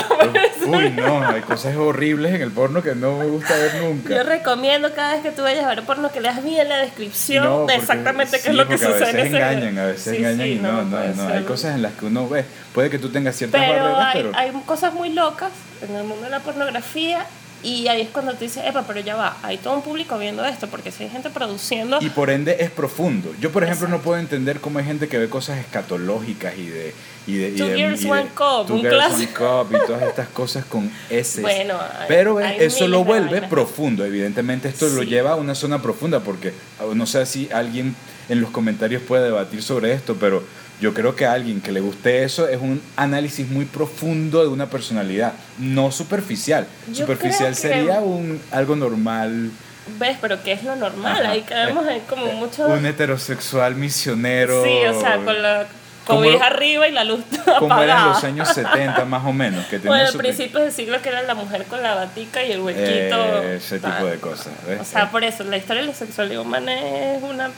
uy, no, hay cosas horribles en el porno que no me gusta ver nunca. Yo recomiendo cada vez que tú vayas a ver porno que leas bien la descripción No, de exactamente qué sí, es lo que sucede A en veces ese engañan, a veces Sí, engañan sí, y no, no, no. ser. Hay cosas en las que uno ve. Puede que tú tengas ciertas Pero barreras, hay, pero. hay cosas muy locas en el mundo de la pornografía y ahí es cuando tú dices, epa, pero ya va, hay todo un público viendo esto, porque si hay gente produciendo... Y por ende es profundo. Yo, por ejemplo, no Exacto. puedo entender cómo hay gente que ve cosas escatológicas y de. Y de, y de- Girls, y de- One Cup, Two un Girls, One. Cup y todas estas cosas con S. Bueno, hay- Pero ves, hay eso lo vuelve profundo. Evidentemente, esto lo Sí. lleva a una zona profunda porque ah, no sé si alguien en los comentarios puede debatir sobre esto, pero yo creo que a alguien que le guste eso es un análisis muy profundo de una personalidad, no superficial. Yo superficial que- sería un algo normal. ¿Ves? Pero ¿qué es lo normal? Ajá. Ahí caemos en como Eh, mucho... Un heterosexual misionero. Sí, o sea, con la cobija arriba y la luz Como apagada. eran los años 70 más o menos. Que Bueno, tenía al su- principio del siglo que era la mujer con la batica y el huequito. Eh, ese tipo tal. de cosas. ¿ves? O sea, por eso, la historia de la sexualidad humana es una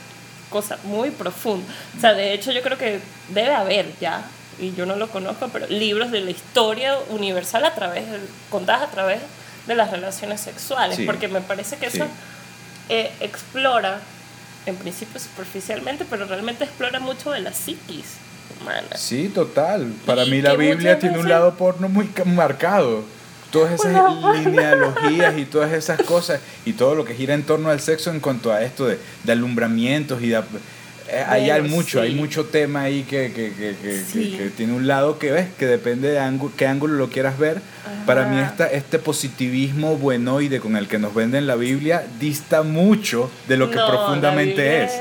cosa muy profunda. O sea, de hecho yo creo que debe haber ya, y yo no lo conozco, pero libros de la historia universal a través, contadas a través de las relaciones sexuales, Sí. porque me parece que Sí. eso eh, explora, en principio superficialmente, pero realmente explora mucho de la psiquis humana. Sí, total. Para mí la Biblia tiene un lado porno muy ca- marcado. Todas esas linealogías y todas esas cosas y todo lo que gira en torno al sexo en cuanto a esto de, de alumbramientos y de... eh, hay Bueno, mucho, hay sí. mucho tema ahí que, que, que, que- Sí. que- tiene un lado que ves, que depende de ángulo, qué ángulo lo quieras ver. Para mí Ajá. esta, este positivismo buenoide con el que nos venden la Biblia dista mucho de lo que No, profundamente es. es-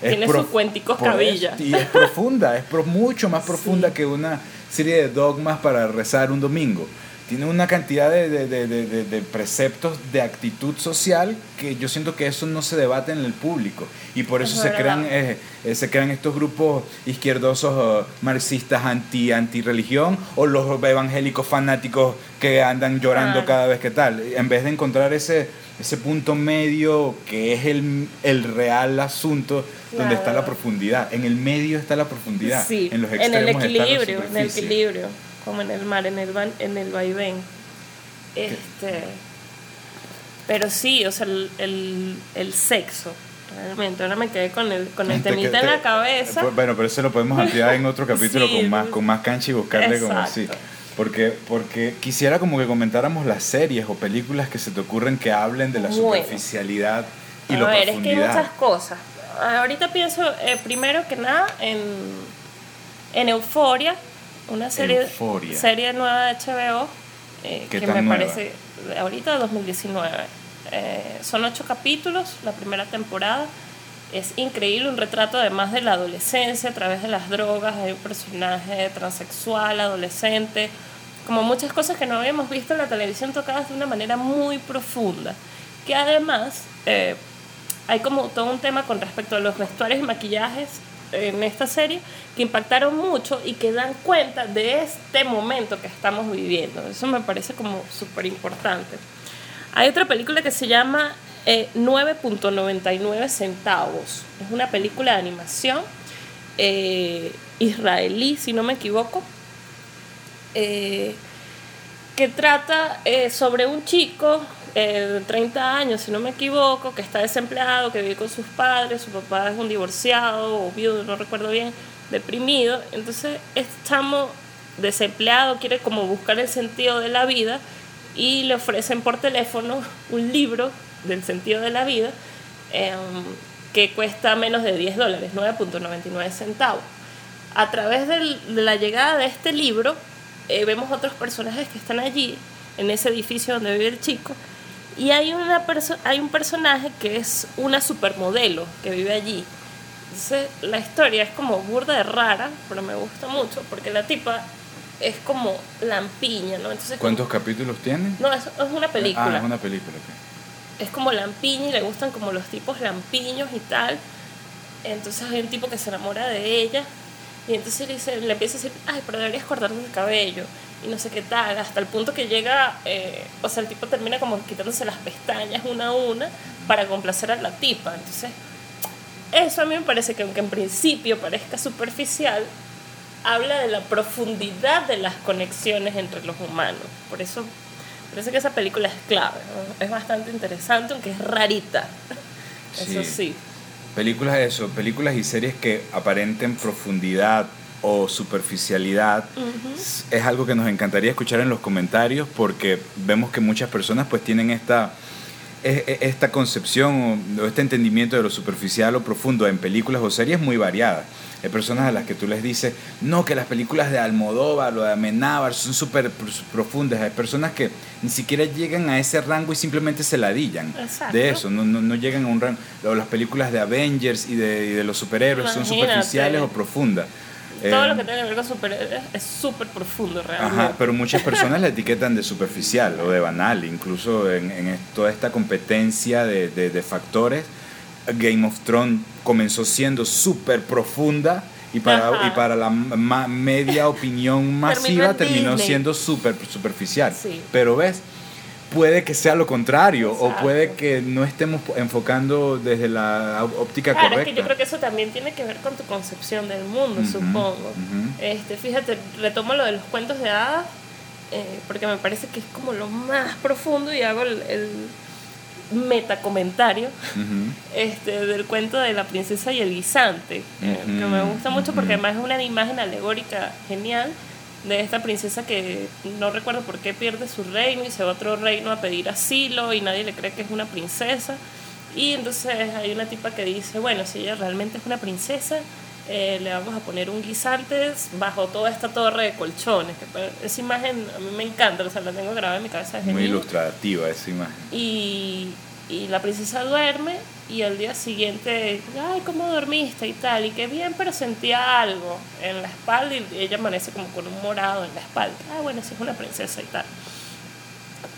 Tiene prof- sus cuenticos cabilla. Y es profunda, es pro- mucho más profunda Sí. que una serie de dogmas para rezar un domingo. Tiene una cantidad de, de- de- de- preceptos de actitud social que yo siento que eso no se debate en el público. Y por Es eso se crean, eh, eh, se crean estos grupos izquierdosos eh, marxistas anti, anti religión o los evangélicos fanáticos que andan llorando Ah. cada vez que tal. En vez de encontrar ese, ese punto medio que es el, el real asunto donde está la profundidad. En el medio está la profundidad. Sí, en los en extremos el está la equilibrio, en el equilibrio, como en el mar, en el van, en el vaivén. Este, pero sí, o sea, el, el, el sexo, realmente. Ahora me quedé con el, con el Te- temita te- en la cabeza. Pues, Bueno, pero eso lo podemos ampliar en otro capítulo Sí, con más con más cancha y buscarle como así. Porque, porque quisiera como que comentáramos las series o películas que se te ocurren que hablen de la Bueno. superficialidad y A ver, es que hay muchas cosas. Ahorita pienso, eh, primero que nada, en, en Euforia, una serie, serie nueva de HBO, eh, ¿Qué que me nueva? parece, ahorita 2019. Eh, son ocho capítulos, la primera temporada. Es increíble, un retrato además de la adolescencia a través de las drogas, hay un personaje transexual, adolescente, como muchas cosas que no habíamos visto en la televisión tocadas de una manera muy profunda, que además eh, hay como todo un tema con respecto a los vestuarios y maquillajes en esta serie que impactaron mucho y que dan cuenta de este momento que estamos viviendo. Eso me parece como súper importante. Hay otra película que se llama eh, 9.99 centavos. Es una película de animación eh, israelí, si no me equivoco, eh, que trata eh, sobre un chico eh, de 30 años, si no me equivoco, que está desempleado, que vive con sus padres, su papá es un divorciado o viudo, no recuerdo bien, deprimido. Entonces, chamo desempleado quiere como buscar el sentido de la vida y le ofrecen por teléfono un libro del sentido de la vida em, que cuesta menos de 10 dólares, 9.99 centavos. A través de la llegada de este libro, eh, vemos otros personajes que están allí, en ese edificio donde vive el chico, y hay, una perso- hay un personaje que es una supermodelo que vive allí. Entonces, la historia es como burda de rara, pero me gusta mucho, porque la tipa es como lampiña, ¿no? Entonces, ¿Cuántos capítulos tiene? No, es, es una película Ah, es una película. ok. es como lampiña y le gustan como los tipos lampiños y tal. Entonces hay un tipo que se enamora de ella y entonces le, dice, le empieza a decir, ay, pero deberías cortarte el cabello y no sé qué tal, hasta el punto que llega, eh, o sea, el tipo termina como quitándose las pestañas una a una para complacer a la tipa. Entonces, eso a mí me parece que aunque en principio parezca superficial, habla de la profundidad de las conexiones entre los humanos. Por eso parece que esa película es clave, es bastante interesante, aunque es rarita. Eso sí. Películas eso, películas y series que aparenten profundidad o superficialidad es algo que nos encantaría escuchar en los comentarios porque vemos que muchas personas pues tienen esta esta concepción o este entendimiento de lo superficial o profundo en películas o series muy variada. Hay personas a las que tú les dices, no, que las películas de Almodóvar o de Amenábar son súper profundas. Hay personas que ni siquiera llegan a ese rango y simplemente se ladillan de eso, no, no, no, llegan a un rango. Las películas de Avengers y de, y de los superhéroes son superficiales o profundas. Todo lo eh, que tiene que ver con superhéroes es súper profundo realmente. Ajá, pero muchas personas la etiquetan de superficial o de banal, incluso en, en toda esta competencia de, de, de, factores. Game of Thrones comenzó siendo súper profunda y para, y para la media opinión masiva terminó siendo súper superficial. Sí. Pero ves, puede que sea lo contrario o puede que no estemos enfocando desde la óptica claro, correcta. Es que yo creo que eso también tiene que ver con tu concepción del mundo, supongo. este, fíjate, retomo lo de los cuentos de hadas eh, porque me parece que es como lo más profundo y hago el, el metacomentario este, del cuento de la princesa y el guisante, que me gusta mucho porque además es una imagen alegórica genial de esta princesa que no recuerdo por qué pierde su reino y se va a otro reino a pedir asilo y nadie le cree que es una princesa. Y entonces hay una tipa que dice, bueno, si ella realmente es una princesa, eh, le vamos a poner un guisante bajo toda esta torre de colchones. Que esa imagen a mí me encanta, o sea, la tengo grabada en mi cabeza. Muy ilustrativa esa imagen. Y, y la princesa duerme y al día siguiente, ay, ¿cómo dormiste? y tal, y qué bien, pero sentía algo en la espalda y ella amanece como con un morado en la espalda. Ah, bueno, sí es una princesa y tal.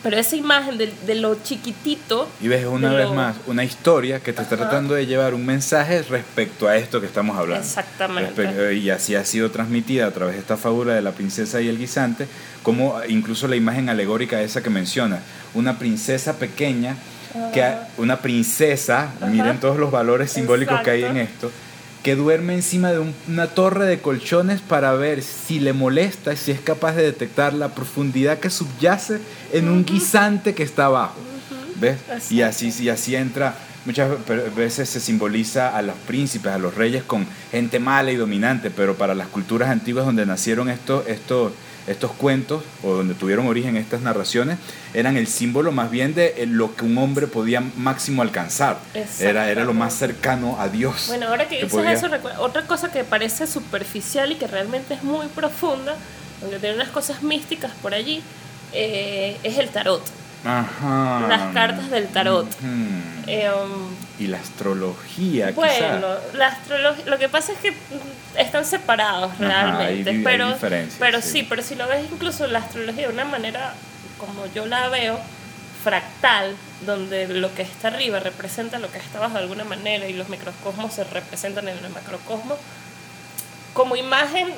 Pero esa imagen de, de lo chiquitito... Y ves una vez más una historia que te está tratando de llevar un mensaje respecto a esto que estamos hablando. Exactamente. y así ha sido transmitida a través de esta fábula de la princesa y el guisante, como incluso la imagen alegórica esa que menciona, una princesa pequeña que una princesa, miren todos los valores simbólicos que hay en esto, que duerme encima de una torre de colchones para ver si le molesta, si es capaz de detectar la profundidad que subyace en un guisante que está abajo. ¿Ves? Y así, y así entra muchas veces se simboliza a los príncipes, a los reyes con gente mala y dominante, pero para las culturas antiguas donde nacieron estos, estos, estos cuentos o donde tuvieron origen estas narraciones eran el símbolo más bien de eh, lo que un hombre podía máximo alcanzar. Era, era lo más cercano a Dios. Bueno, ahora que, dices eso, otra cosa que parece superficial y que realmente es muy profunda, aunque tiene unas cosas místicas por allí, eh, es el tarot. Ajá. Las cartas del tarot. Eh, um, y la astrología, Bueno, la astrología, lo que pasa es que están separados realmente, pero, pero sí. pero si lo ves incluso la astrología de una manera como yo la veo, fractal, donde lo que está arriba representa lo que está abajo de alguna manera y los microcosmos se representan en el macrocosmos, como imagen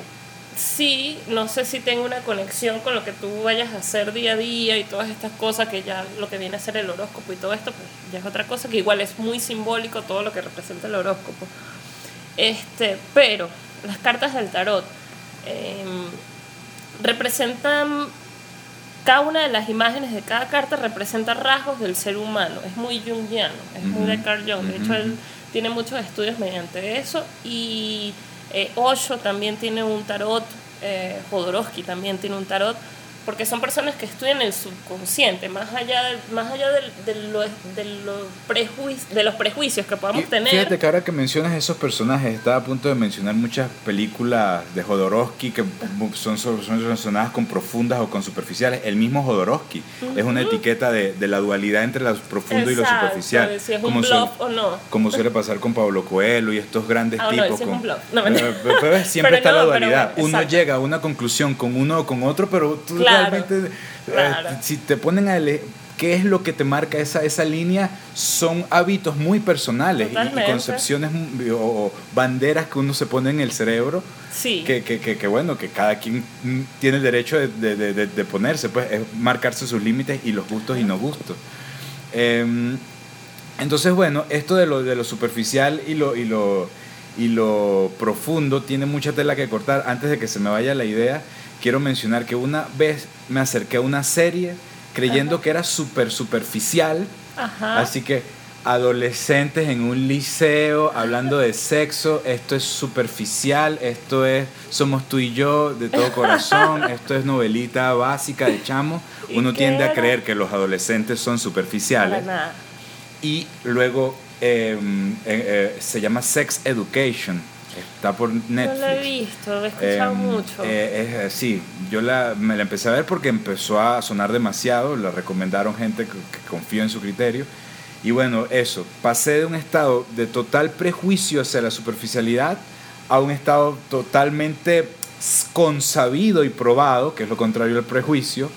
sí, no sé si tengo una conexión con lo que tú vayas a hacer día a día y todas estas cosas que ya lo que viene a ser el horóscopo y todo esto, pues ya es otra cosa que igual es muy simbólico todo lo que representa el horóscopo. Este, pero las cartas del tarot em, representan cada una de las imágenes de cada carta representa rasgos del ser humano. Es muy jungiano, es muy de Carl Jung. De hecho, él tiene muchos estudios mediante eso y eh, también tiene un tarot, eh, Jodorowsky también tiene un tarot, porque son personas que estudian el subconsciente, más allá de, más allá de, de, lo, de, los de los prejuicios que podamos tener. Fíjate que ahora que mencionas esos personajes, estaba a punto de mencionar muchas películas de Jodorowsky que son, son relacionadas con profundas o con superficiales. El mismo Jodorowsky es una etiqueta de, de, la dualidad entre lo profundo y lo superficial. Si es como, un bluff o no. como suele pasar con Pablo Coelho y estos grandes ah, tipos. No, con, no, pero, siempre está la dualidad. Uno llega a una conclusión con uno o con otro, pero tú realmente, eh, si te ponen a leer qué es lo que te marca esa, esa línea, son hábitos muy personales y, concepciones o, banderas que uno se pone en el cerebro. Sí. Que, que, que, bueno, que cada quien tiene el derecho de, de, de, de ponerse, pues es marcarse sus límites y los gustos y no gustos. Eh, entonces, bueno, esto de lo, de lo superficial y lo, y lo y lo profundo tiene mucha tela que cortar. Antes de que se me vaya la idea, quiero mencionar que una vez me acerqué a una serie creyendo que era súper superficial, Ajá. así que adolescentes en un liceo hablando de sexo, esto es superficial, esto es somos tú y yo de todo corazón, esto es novelita básica de chamo. ¿Y Uno tiende a era? creer que los adolescentes son superficiales y luego eh, eh, eh, se llama Sex Education, está por Netflix. No lo he visto, he escuchado Em, mucho. eh, es, eh, sí, yo la, me la empecé a ver porque empezó a sonar demasiado, la recomendaron gente que, que confío en su criterio. Y bueno, eso, pasé de un estado de total prejuicio hacia la superficialidad a un estado totalmente consabido y probado, que es lo contrario al prejuicio,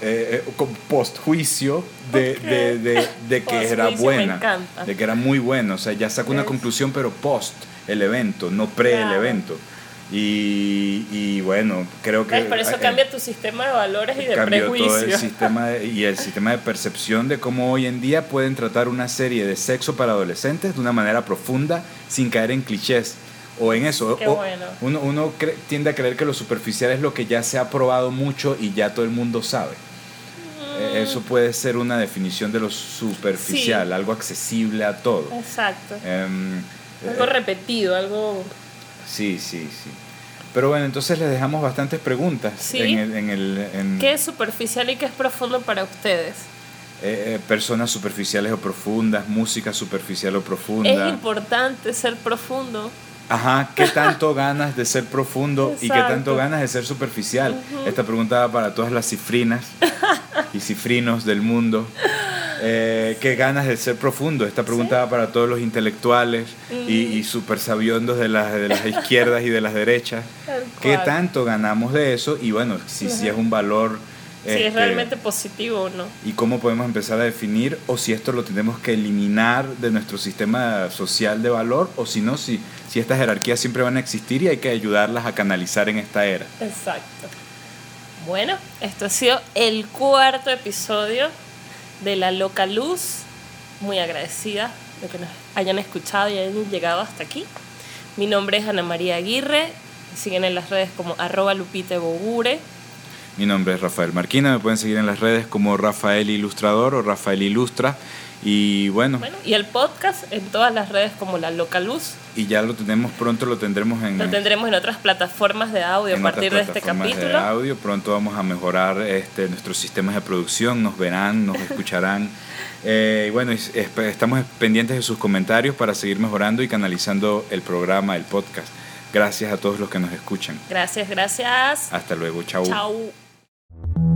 eh, con postjuicio de, de, de- de que era buena, de que era muy bueno, o sea, ya saco una conclusión, pero post el evento, no pre el evento. Y, y bueno, creo que... Por eso eh, cambia tu sistema de valores y de cambió todo el sistema de- y el sistema de percepción de cómo hoy en día pueden tratar una serie de sexo para adolescentes de una manera profunda sin caer en clichés o en eso. Qué O- bueno. Uno, uno tiende a creer que lo superficial es lo que ya se ha probado mucho y ya todo el mundo sabe. Eh, Eso puede ser una definición de lo superficial, Mm. Sí. algo accesible a todo. Exacto. Em, Algo repetido, algo... Sí, sí, sí. Pero bueno, entonces les dejamos bastantes preguntas Sí. en el, en el, en, ¿Qué es superficial y qué es profundo para ustedes? eh, eh, personas superficiales o profundas, música superficial o Es profunda. importante ser profundo. Ajá, ¿qué tanto ganas de ser profundo y qué tanto ganas de ser superficial? Esta pregunta va para todas las cifrinas y cifrinos del mundo. Eh, ¿Qué ganas de ser profundo? Esta pregunta va para todos los intelectuales y, y super sabiondos de las, de las izquierdas y de las derechas. ¿Qué tanto ganamos de eso? Y bueno, si, si es un valor... Si es este, realmente positivo o no. y cómo podemos empezar a definir o si esto lo tenemos que eliminar de nuestro sistema social de valor o si no, si, si estas jerarquías siempre van a existir y hay que ayudarlas a canalizar en esta era. Exacto. Bueno, esto ha sido el cuarto episodio de La Loca Luz. Muy agradecida de que nos hayan escuchado y hayan llegado hasta aquí. Mi nombre es Ana María Aguirre. Me siguen en las redes como arroba Lupite Bogure. Mi nombre es Rafael Marquina, me pueden seguir en las redes como Rafael Ilustrador o Rafael Ilustra y bueno, Bueno, y el podcast en todas las redes como La Loca Luz. y ya lo tenemos pronto, lo tendremos en... Lo tendremos en otras plataformas de audio a partir de este plataformas de capítulo. audio. Pronto vamos a mejorar este, nuestros sistemas de producción, nos verán, nos escucharán. Eh, y bueno, estamos pendientes de sus comentarios para seguir mejorando y canalizando el programa, el podcast. Gracias a todos los que nos escuchan. Gracias, gracias. Hasta luego, chau. Chao.